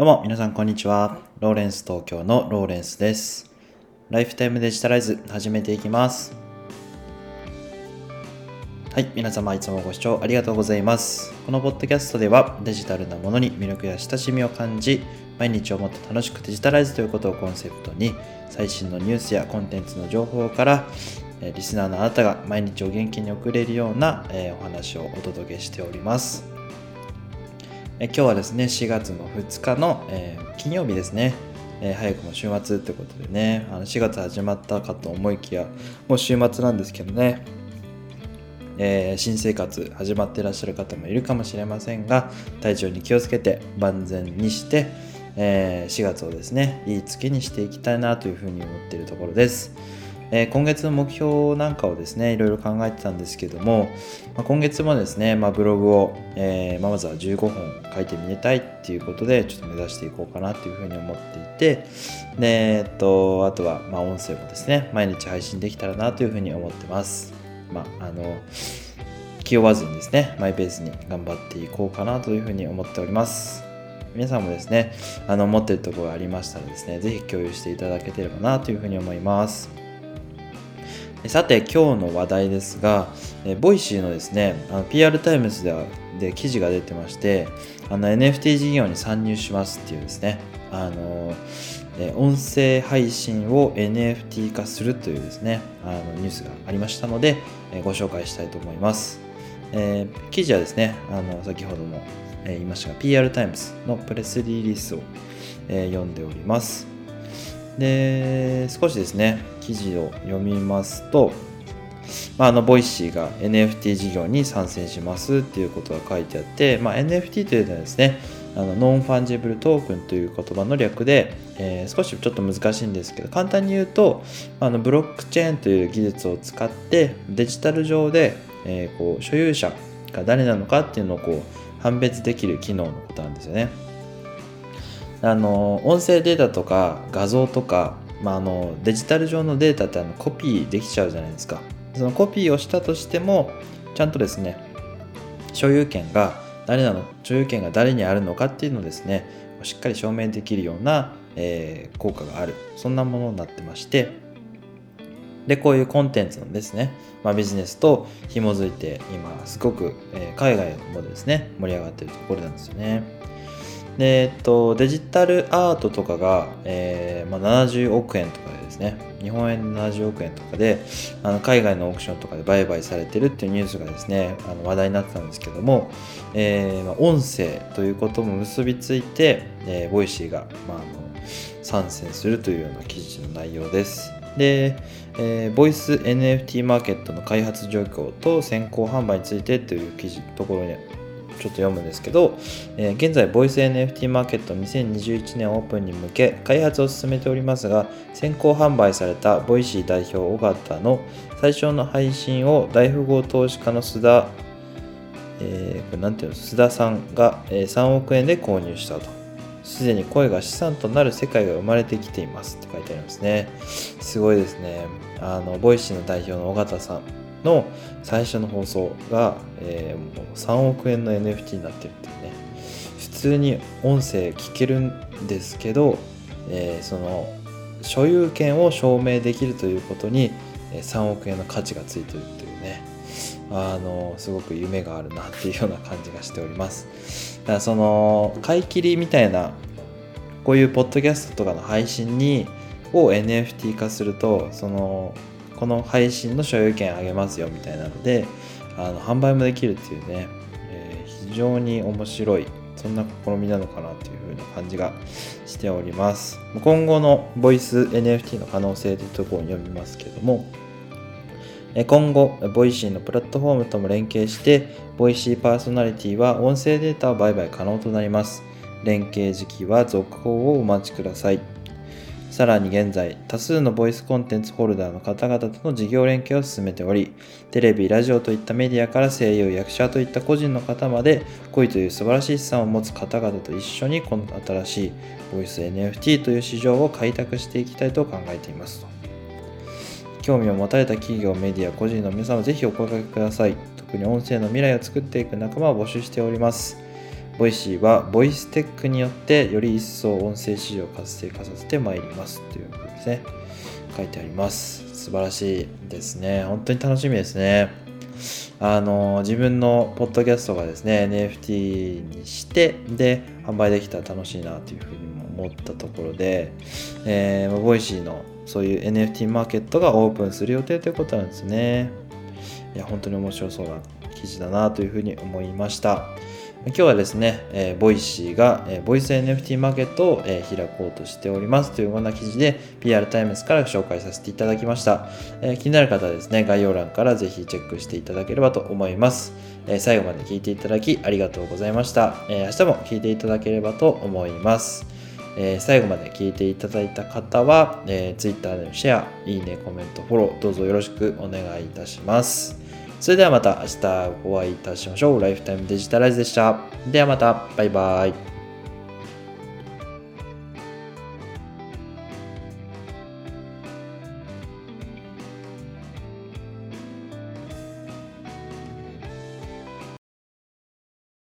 どうも皆さんこんにちは。ローレンス東京のローレンスです。ライフタイムデジタライズ始めていきます。はい、皆様いつもご視聴ありがとうございます。このポッドキャストではデジタルなものに魅力や親しみを感じ、毎日をもっと楽しくデジタライズということをコンセプトに、最新のニュースやコンテンツの情報から、えリスナーのあなたが毎日を元気に送れるような、えーお話をお届けしております。え今日はですね4月の2日の、えー金曜日ですね、えー早くも週末ということでねあの4月始まったかと思いきやもう週末なんですけどね、えー新生活始まってらっしゃる方もいるかもしれませんが体調に気をつけて万全にして、え4月をですねいい月にしていきたいなというふうに思っているところです。え今月の目標なんかをですねいろいろ考えてたんですけども、ま今月もですね、まあ、ブログを、えままずは15本書いてみれたいっていうことでちょっと目指していこうかなというふうに思っていてで、えっと、あとは、ま、音声もですね毎日配信できたらなというふうに思ってます。まあ、あの気負わずにですねマイペースに頑張っていこうかなというふうに思っております。皆さんもですねあの持ってるところがありましたらですねぜひ共有していただければなというふうに思います。さて今日の話題ですが、えボイシーのですねあの PR タイムズではで記事が出てましてあの NFT 事業に参入しますっていうですねあのえ音声配信を NFT 化するというですねあのニュースがありましたので、えご紹介したいと思います、えー記事はですねあの先ほども、え言いましたが PR タイムズのプレスリリースを、え読んでおります。で少しですね記事を読みますと、まあ、あの Voicy が NFT 事業に参戦しますっていうことが書いてあって、まあ、NFT というのはですねあの non-fungible token という言葉の略で、えー少しちょっと難しいんですけど簡単に言うとあのブロックチェーンという技術を使ってデジタル上で、えーこう所有者が誰なのかっていうのをこう判別できる機能のことなんですよね。あの音声データとか画像とか、まあ、あのデジタル上のデータってあのコピーできちゃうじゃないですか。そのコピーをしたとしてもちゃんとですね所有権が誰なの所有権が誰にあるのかっていうのをですねしっかり証明できるような、えー効果がある。そんなものになってまして。でこういうコンテンツのですね、まあ、ビジネスと紐づいて今すごく、えー海外もですね盛り上がってるところなんですよね。でえっと、デジタルアートとかが、えーまあ、70億円とかでですね日本円で70億円とかであの海外のオークションとかで売買されてるっていうニュースがですねあの話題になってたんですけども、えーまあ、音声ということも結びついて、えー Voicy が、まあ、あの参戦するというような記事の内容です。で、えーボイス NFT マーケットの開発状況と先行販売についてという記事ところにちょっと読むんですけど、えー現在、ボイス NFT マーケット2021年オープンに向け開発を進めておりますが、先行販売された Voicy 代表緒方の最初の配信を大富豪投資家の須田、えーこれなんていうの？須田さんが、え3億円で購入したと。すでに声が資産となる世界が生まれてきていますって書いてありますね。すごいですね。あの、 Voicy の代表の緒方さんの最初の放送が、えーもう3億円の NFT になってるっていうね。普通に音声聞けるんですけど、えーその所有権を証明できるということに3億円の価値がついてるっていうね。あのすごく夢があるなっていうような感じがしております。だからその買い切りみたいなこういうポッドキャストとかの配信にを NFT 化するとそのこの配信の所有権あげますよみたいなのであの販売もできるっていうね、えー非常に面白いそんな試みなのかなというふうな感じがしております。今後のボイス NFT の可能性というところに読みますけどもえ今後 Voicy のプラットフォームとも連携して Voicy パーソナリティは音声データを売買可能となります。連携時期は続報をお待ちください。さらに現在、多数のボイスコンテンツホルダーの方々との事業連携を進めており、テレビ、ラジオといったメディアから声優、役者といった個人の方まで、恋という素晴らしい資産を持つ方々と一緒に、この新しいボイス NFT という市場を開拓していきたいと考えています。興味を持たれた企業、メディア、個人の皆さんをぜひお声掛けください。特に音声の未来を作っていく仲間を募集しております。Voicy は voice tech によってより一層音声市場を活性化させてまいりますということですね。書いてあります。素晴らしいですね。本当に楽しみですね。あの自分のポッドキャストがですね NFT にしてで販売できたら楽しいなというふうにも思ったところで、えー、 Voicy のそういう NFT マーケットがオープンする予定ということなんですねいや本当に面白そうな記事だなというふうに思いました今日はですね、えー、 Voicy が、えー、ボイス NFT マーケットを、えー、開こうとしておりますというような記事で PR タイムズから紹介させていただきました、えー、気になる方はですね、概要欄からぜひチェックしていただければと思います。えー、最後まで聞いていただきありがとうございました。えー、明日も聞いていただければと思います。えー、最後まで聞いていただいた方は、えー、Twitter でのシェア、いいね、コメント、フォロー、どうぞよろしくお願いいたします。それではまた明日お会いいたしましょう。ライフタイムデジタライズでした。ではまた、バイバイ。